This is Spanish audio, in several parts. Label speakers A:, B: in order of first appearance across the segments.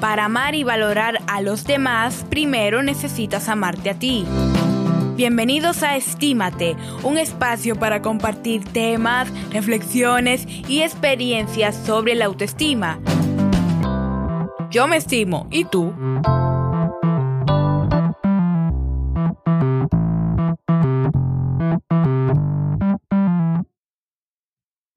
A: Para amar y valorar a los demás, primero necesitas amarte a ti. Bienvenidos a Estímate, un espacio para compartir temas, reflexiones y experiencias sobre la autoestima. Yo me estimo, ¿y tú?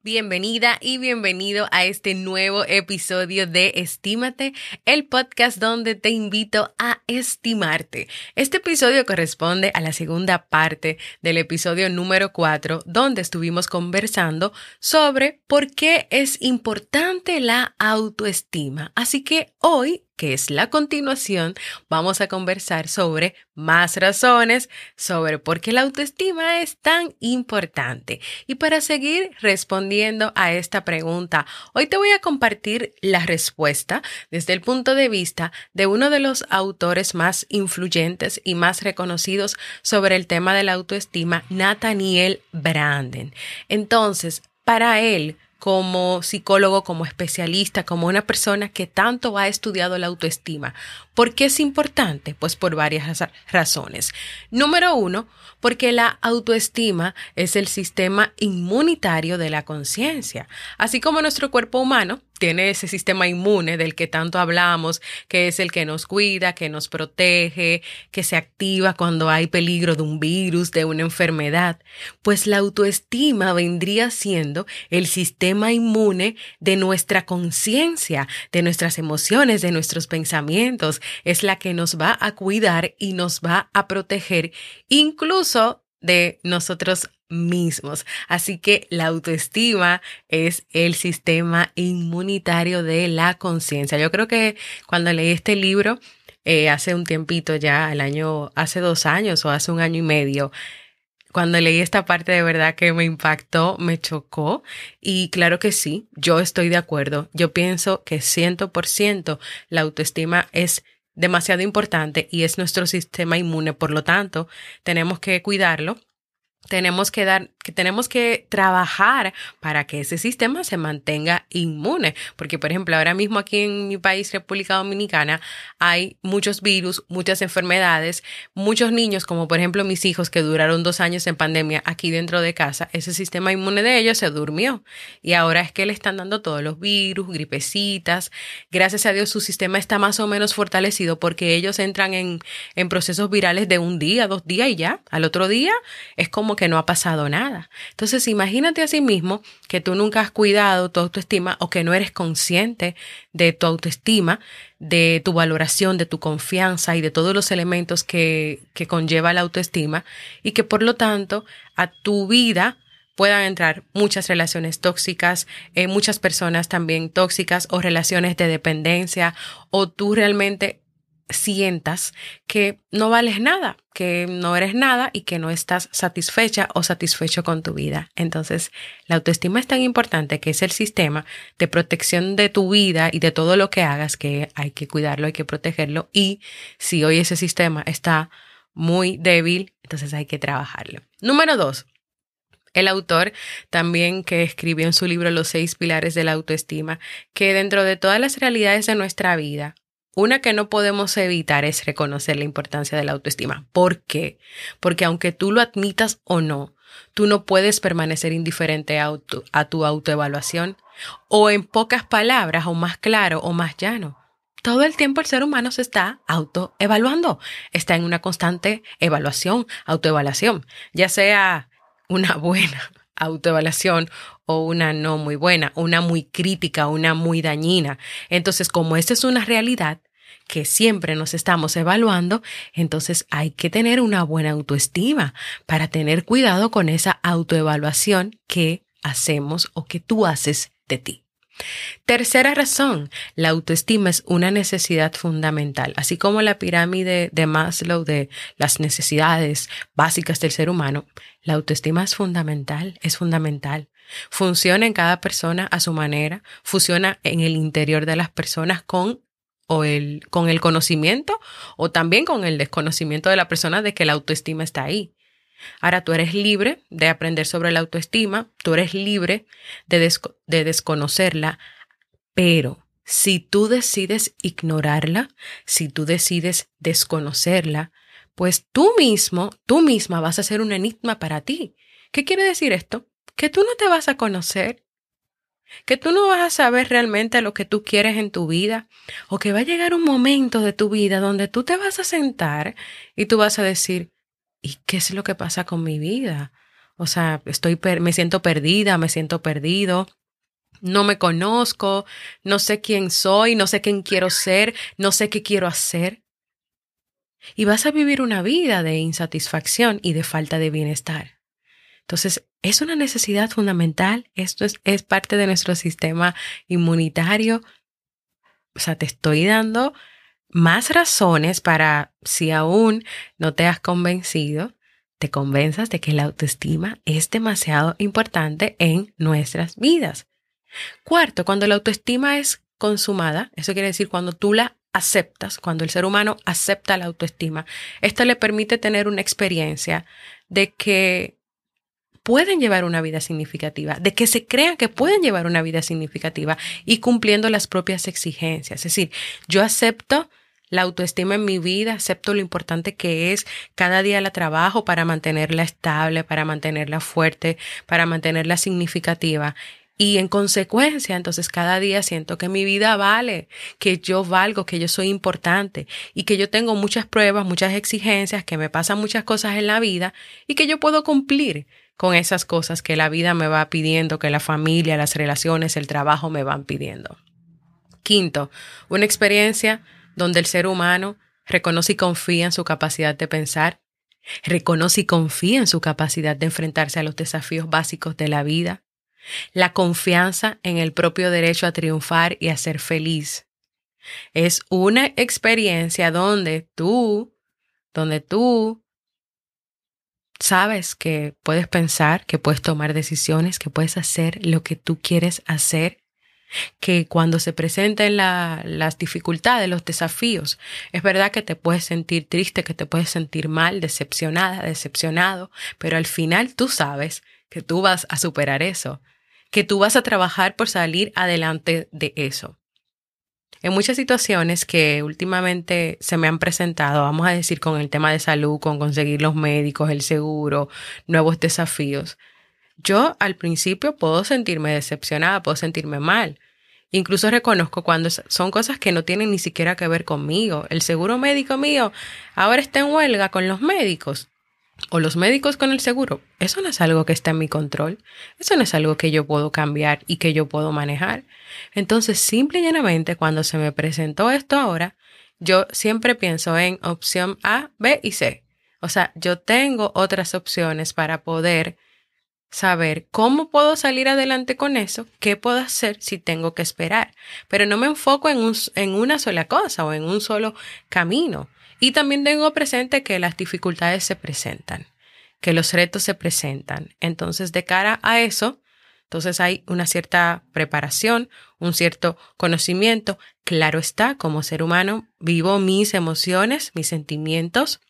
B: Bienvenida y bienvenido a este nuevo episodio de Estímate, el podcast donde te invito a estimarte. Este episodio corresponde a la segunda parte del episodio número 4, donde estuvimos conversando sobre por qué es importante la autoestima. Así que hoy que es la continuación, vamos a conversar sobre más razones sobre por qué la autoestima es tan importante. Y para seguir respondiendo a esta pregunta, hoy te voy a compartir la respuesta desde el punto de vista de uno de los autores más influyentes y más reconocidos sobre el tema de la autoestima, Nathaniel Branden. Entonces, para él, como psicólogo, como especialista, como una persona que tanto ha estudiado la autoestima. ¿Por qué es importante? Pues por varias razones. Número uno, porque la autoestima es el sistema inmunitario de la conciencia. Así como nuestro cuerpo humano tiene ese sistema inmune del que tanto hablamos, que es el que nos cuida, que nos protege, que se activa cuando hay peligro de un virus, de una enfermedad, pues la autoestima vendría siendo el sistema inmune de nuestra conciencia, de nuestras emociones, de nuestros pensamientos, es la que nos va a cuidar y nos va a proteger, incluso de nosotros mismos. Así que la autoestima es el sistema inmunitario de la conciencia. Yo creo que cuando leí este libro, eh, hace un tiempito ya, el año, hace dos años o hace un año y medio, cuando leí esta parte de verdad que me impactó, me chocó y claro que sí, yo estoy de acuerdo. Yo pienso que ciento por ciento la autoestima es demasiado importante y es nuestro sistema inmune, por lo tanto, tenemos que cuidarlo tenemos que dar, que tenemos que trabajar para que ese sistema se mantenga inmune. Porque, por ejemplo, ahora mismo aquí en mi país, República Dominicana, hay muchos virus, muchas enfermedades, muchos niños, como por ejemplo mis hijos que duraron dos años en pandemia aquí dentro de casa, ese sistema inmune de ellos se durmió. Y ahora es que le están dando todos los virus, gripecitas. Gracias a Dios su sistema está más o menos fortalecido porque ellos entran en, en procesos virales de un día, dos días y ya. Al otro día es como que no ha pasado nada. Entonces, imagínate a sí mismo que tú nunca has cuidado tu autoestima o que no eres consciente de tu autoestima, de tu valoración, de tu confianza y de todos los elementos que, que conlleva la autoestima y que por lo tanto a tu vida puedan entrar muchas relaciones tóxicas, eh, muchas personas también tóxicas o relaciones de dependencia o tú realmente sientas que no vales nada, que no eres nada y que no estás satisfecha o satisfecho con tu vida. Entonces, la autoestima es tan importante que es el sistema de protección de tu vida y de todo lo que hagas que hay que cuidarlo, hay que protegerlo y si hoy ese sistema está muy débil, entonces hay que trabajarlo. Número dos, el autor también que escribió en su libro Los seis pilares de la autoestima, que dentro de todas las realidades de nuestra vida, una que no podemos evitar es reconocer la importancia de la autoestima. ¿Por qué? Porque aunque tú lo admitas o no, tú no puedes permanecer indiferente a, tu autoevaluación. O en pocas palabras, o más claro, o más llano. Todo el tiempo el ser humano se está autoevaluando. Está en una constante evaluación, autoevaluación, ya sea una buena autoevaluación una no muy buena, una muy crítica, una muy dañina. Entonces, como esta es una realidad que siempre nos estamos evaluando, entonces hay que tener una buena autoestima para tener cuidado con esa autoevaluación que hacemos o que tú haces de ti. Tercera razón, la autoestima es una necesidad fundamental. Así como la pirámide de Maslow de las necesidades básicas del ser humano, la autoestima es fundamental, es fundamental. Funciona en cada persona a su manera, funciona en el interior de las personas con o el, con el conocimiento o también con el desconocimiento de la persona de que la autoestima está ahí. Ahora tú eres libre de aprender sobre la autoestima, tú eres libre de, de desconocerla, pero Si tú decides ignorarla, si tú decides desconocerla, pues tú mismo, tú misma vas a ser un enigma para ti. ¿Qué quiere decir esto? Que tú no te vas a conocer, que tú no vas a saber realmente lo que tú quieres en tu vida, o que va a llegar un momento de tu vida donde tú te vas a sentar y tú vas a decir, ¿y qué es lo que pasa con mi vida? O sea, estoy me siento perdida, me siento perdido, no me conozco, no sé quién soy, no sé quién quiero ser, no sé qué quiero hacer. Y vas a vivir una vida de insatisfacción y de falta de bienestar. Entonces, es una necesidad fundamental, esto es, es parte de nuestro sistema inmunitario. O sea, te estoy dando más razones para, si aún no te has convencido, te convenzas de que la autoestima es demasiado importante en nuestras vidas. Cuarto, cuando la autoestima es consumada, eso quiere decir cuando tú la aceptas, cuando el ser humano acepta la autoestima, esto le permite tener una experiencia de que pueden llevar una vida significativa, de que se crean que pueden llevar una vida significativa y cumpliendo las propias exigencias. Es decir, yo acepto la autoestima en mi vida, acepto lo importante que es, cada día la trabajo para mantenerla estable, para mantenerla fuerte, para mantenerla significativa y en consecuencia, entonces cada día siento que mi vida vale, que yo valgo, que yo soy importante y que yo tengo muchas pruebas, muchas exigencias, que me pasan muchas cosas en la vida y que yo puedo cumplir con esas cosas que la vida me va pidiendo, que la familia, las relaciones, el trabajo me van pidiendo. Quinto, una experiencia donde el ser humano reconoce y confía en su capacidad de pensar, reconoce y confía en su capacidad de enfrentarse a los desafíos básicos de la vida, la confianza en el propio derecho a triunfar y a ser feliz. Es una experiencia donde tú, donde tú sabes que puedes pensar, que puedes tomar decisiones, que puedes hacer lo que tú quieres hacer, que cuando se presenten las dificultades, los desafíos, es verdad que te puedes sentir triste, que te puedes sentir mal, decepcionada, decepcionado, pero al final tú sabes que tú vas a superar eso, que tú vas a trabajar por salir adelante de eso. En muchas situaciones que últimamente se me han presentado, vamos a decir con el tema de salud, con conseguir los médicos, el seguro, nuevos desafíos, yo al principio puedo sentirme decepcionada, puedo sentirme mal. Incluso reconozco cuando son cosas que no tienen ni siquiera que ver conmigo. El seguro médico mío ahora está en huelga con los médicos o los médicos con el seguro, eso no es algo que está en mi control, eso no es algo que yo puedo cambiar y que yo puedo manejar. Entonces, simple y llanamente, cuando se me presentó esto ahora, yo siempre pienso en opción A, B y C. O sea, yo tengo otras opciones para poder saber cómo puedo salir adelante con eso, qué puedo hacer si tengo que esperar. Pero no me enfoco en, un, en una sola cosa o en un solo camino. Y también tengo presente que las dificultades se presentan, que los retos se presentan. Entonces, de cara a eso, entonces hay una cierta preparación, un cierto conocimiento. Claro está, como ser humano, vivo mis emociones, mis sentimientos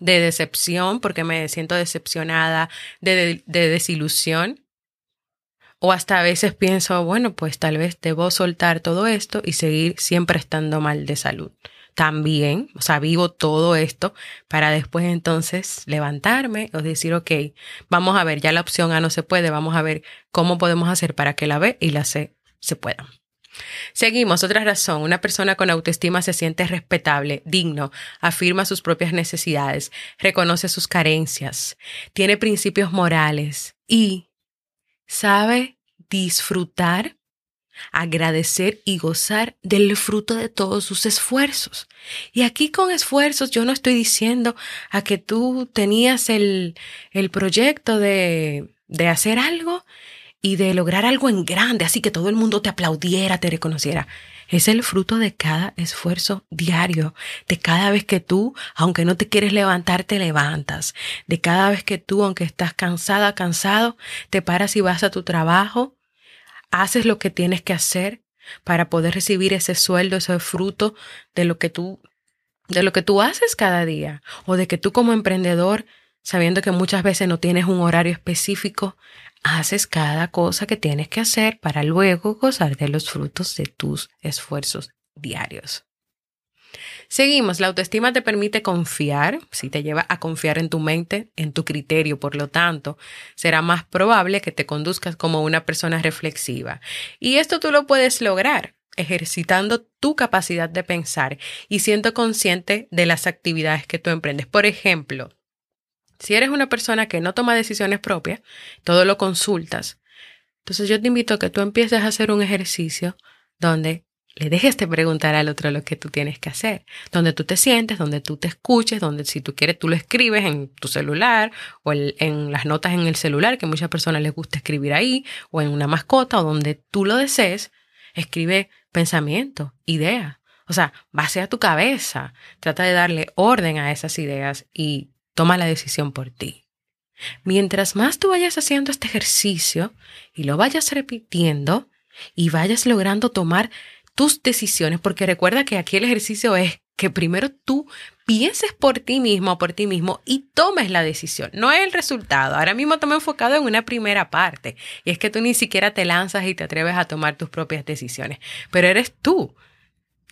B: de decepción, porque me siento decepcionada, de, de, desilusión. O hasta a veces pienso, bueno, pues tal vez debo soltar todo esto y seguir siempre estando mal de salud también, o sea, vivo todo esto para después entonces levantarme o decir, ok, vamos a ver, ya la opción A no se puede, vamos a ver cómo podemos hacer para que la B y la C se puedan. Seguimos, otra razón, una persona con autoestima se siente respetable, digno, afirma sus propias necesidades, reconoce sus carencias, tiene principios morales y sabe disfrutar agradecer y gozar del fruto de todos sus esfuerzos. Y aquí con esfuerzos yo no estoy diciendo a que tú tenías el, el proyecto de, de hacer algo y de lograr algo en grande, así que todo el mundo te aplaudiera, te reconociera. Es el fruto de cada esfuerzo diario, de cada vez que tú, aunque no te quieres levantar, te levantas, de cada vez que tú, aunque estás cansada, cansado, te paras y vas a tu trabajo, haces lo que tienes que hacer para poder recibir ese sueldo, ese fruto de lo que tú de lo que tú haces cada día o de que tú como emprendedor sabiendo que muchas veces no tienes un horario específico, haces cada cosa que tienes que hacer para luego gozar de los frutos de tus esfuerzos diarios. Seguimos, la autoestima te permite confiar, si te lleva a confiar en tu mente, en tu criterio, por lo tanto, será más probable que te conduzcas como una persona reflexiva. Y esto tú lo puedes lograr ejercitando tu capacidad de pensar y siendo consciente de las actividades que tú emprendes. Por ejemplo, si eres una persona que no toma decisiones propias, todo lo consultas. Entonces yo te invito a que tú empieces a hacer un ejercicio donde le dejes de preguntar al otro lo que tú tienes que hacer, donde tú te sientes, donde tú te escuches, donde si tú quieres tú lo escribes en tu celular o en las notas en el celular, que muchas personas les gusta escribir ahí, o en una mascota o donde tú lo desees, escribe pensamiento, idea. O sea, base a tu cabeza, trata de darle orden a esas ideas y toma la decisión por ti. Mientras más tú vayas haciendo este ejercicio y lo vayas repitiendo y vayas logrando tomar tus decisiones, porque recuerda que aquí el ejercicio es que primero tú pienses por ti mismo por ti mismo y tomes la decisión, no es el resultado. Ahora mismo estamos enfocado en una primera parte y es que tú ni siquiera te lanzas y te atreves a tomar tus propias decisiones, pero eres tú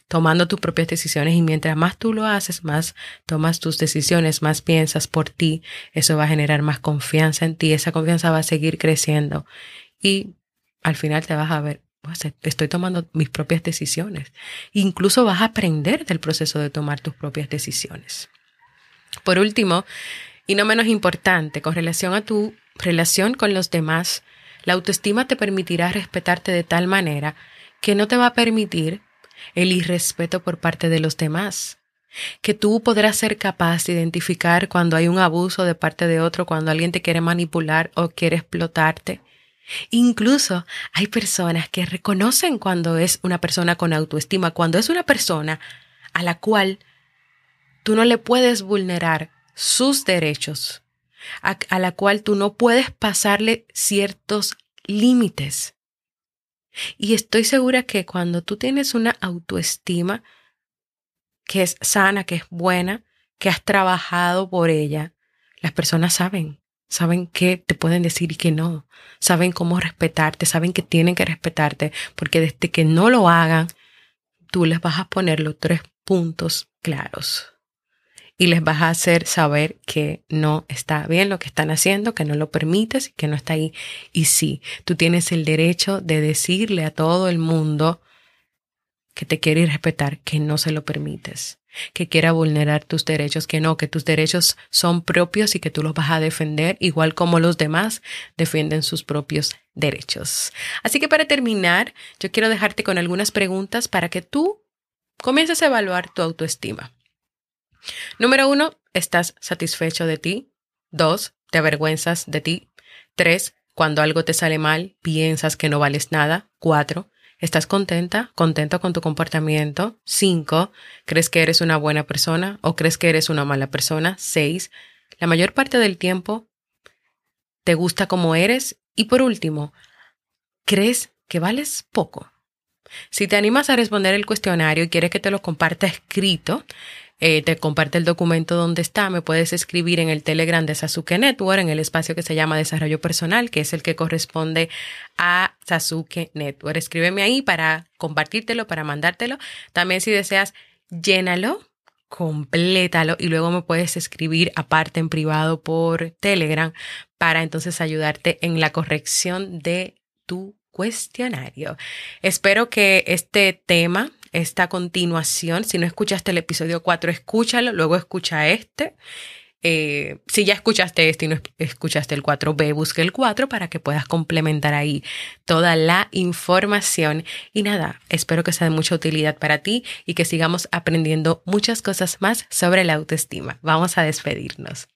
B: tomando tus propias decisiones y mientras más tú lo haces, más tomas tus decisiones, más piensas por ti, eso va a generar más confianza en ti, esa confianza va a seguir creciendo y al final te vas a ver estoy tomando mis propias decisiones. Incluso vas a aprender del proceso de tomar tus propias decisiones. Por último, y no menos importante, con relación a tu relación con los demás, la autoestima te permitirá respetarte de tal manera que no te va a permitir el irrespeto por parte de los demás, que tú podrás ser capaz de identificar cuando hay un abuso de parte de otro, cuando alguien te quiere manipular o quiere explotarte, Incluso hay personas que reconocen cuando es una persona con autoestima, cuando es una persona a la cual tú no le puedes vulnerar sus derechos, a, la cual tú no puedes pasarle ciertos límites. Y estoy segura que cuando tú tienes una autoestima que es sana, que es buena, que has trabajado por ella, las personas saben saben qué te pueden decir y qué no, saben cómo respetarte, saben que tienen que respetarte, porque desde que no lo hagan, tú les vas a poner los tres puntos claros y les vas a hacer saber que no está bien lo que están haciendo, que no lo permites y que no está ahí. Y sí, tú tienes el derecho de decirle a todo el mundo que te quiere respetar que no se lo permites que quiera vulnerar tus derechos, que no, que tus derechos son propios y que tú los vas a defender igual como los demás defienden sus propios derechos. Así que para terminar, yo quiero dejarte con algunas preguntas para que tú comiences a evaluar tu autoestima. Número uno, ¿estás satisfecho de ti? Dos, ¿te avergüenzas de ti? Tres, cuando algo te sale mal, piensas que no vales nada. Cuatro, ¿Estás contenta, contento con tu comportamiento? Cinco, ¿crees que eres una buena persona o crees que eres una mala persona? Seis, la mayor parte del tiempo te gusta como eres. Y por último, ¿crees que vales poco? Si te animas a responder el cuestionario y quieres que te lo comparta escrito, eh, te comparte el documento donde está, me puedes escribir en el Telegram de Sasuke Network, en el espacio que se llama Desarrollo Personal, que es el que corresponde a Sasuke Network. Escríbeme ahí para compartírtelo, para mandártelo. También si deseas, llénalo, complétalo y luego me puedes escribir aparte en privado por Telegram para entonces ayudarte en la corrección de tu cuestionario. Espero que este tema esta continuación. Si no escuchaste el episodio 4, escúchalo, luego escucha este. Eh, si ya escuchaste este y no escuchaste el 4, ve, busca el 4 para que puedas complementar ahí toda la información. Y nada, espero que sea de mucha utilidad para ti y que sigamos aprendiendo muchas cosas más sobre la autoestima. Vamos a despedirnos.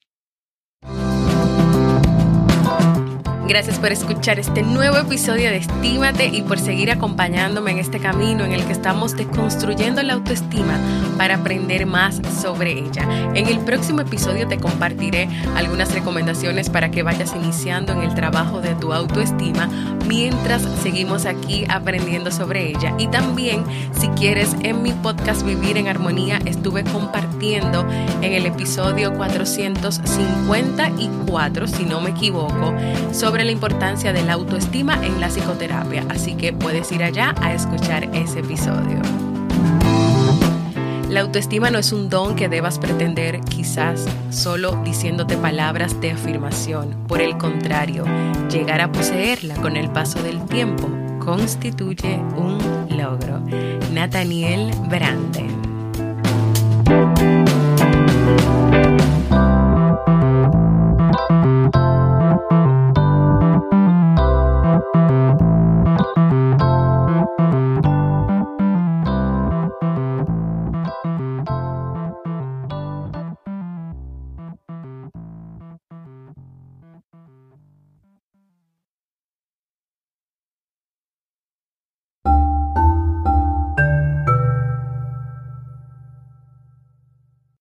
B: Gracias por escuchar este nuevo episodio de Estímate y por seguir acompañándome en este camino en el que estamos deconstruyendo la autoestima para aprender más sobre ella. En el próximo episodio te compartiré algunas recomendaciones para que vayas iniciando en el trabajo de tu autoestima mientras seguimos aquí aprendiendo sobre ella. Y también, si quieres, en mi podcast Vivir en Armonía estuve compartiendo en el episodio 454, si no me equivoco, sobre sobre la importancia de la autoestima en la psicoterapia, así que puedes ir allá a escuchar ese episodio. La autoestima no es un don que debas pretender quizás solo diciéndote palabras de afirmación. Por el contrario, llegar a poseerla con el paso del tiempo constituye un logro. Nathaniel Branden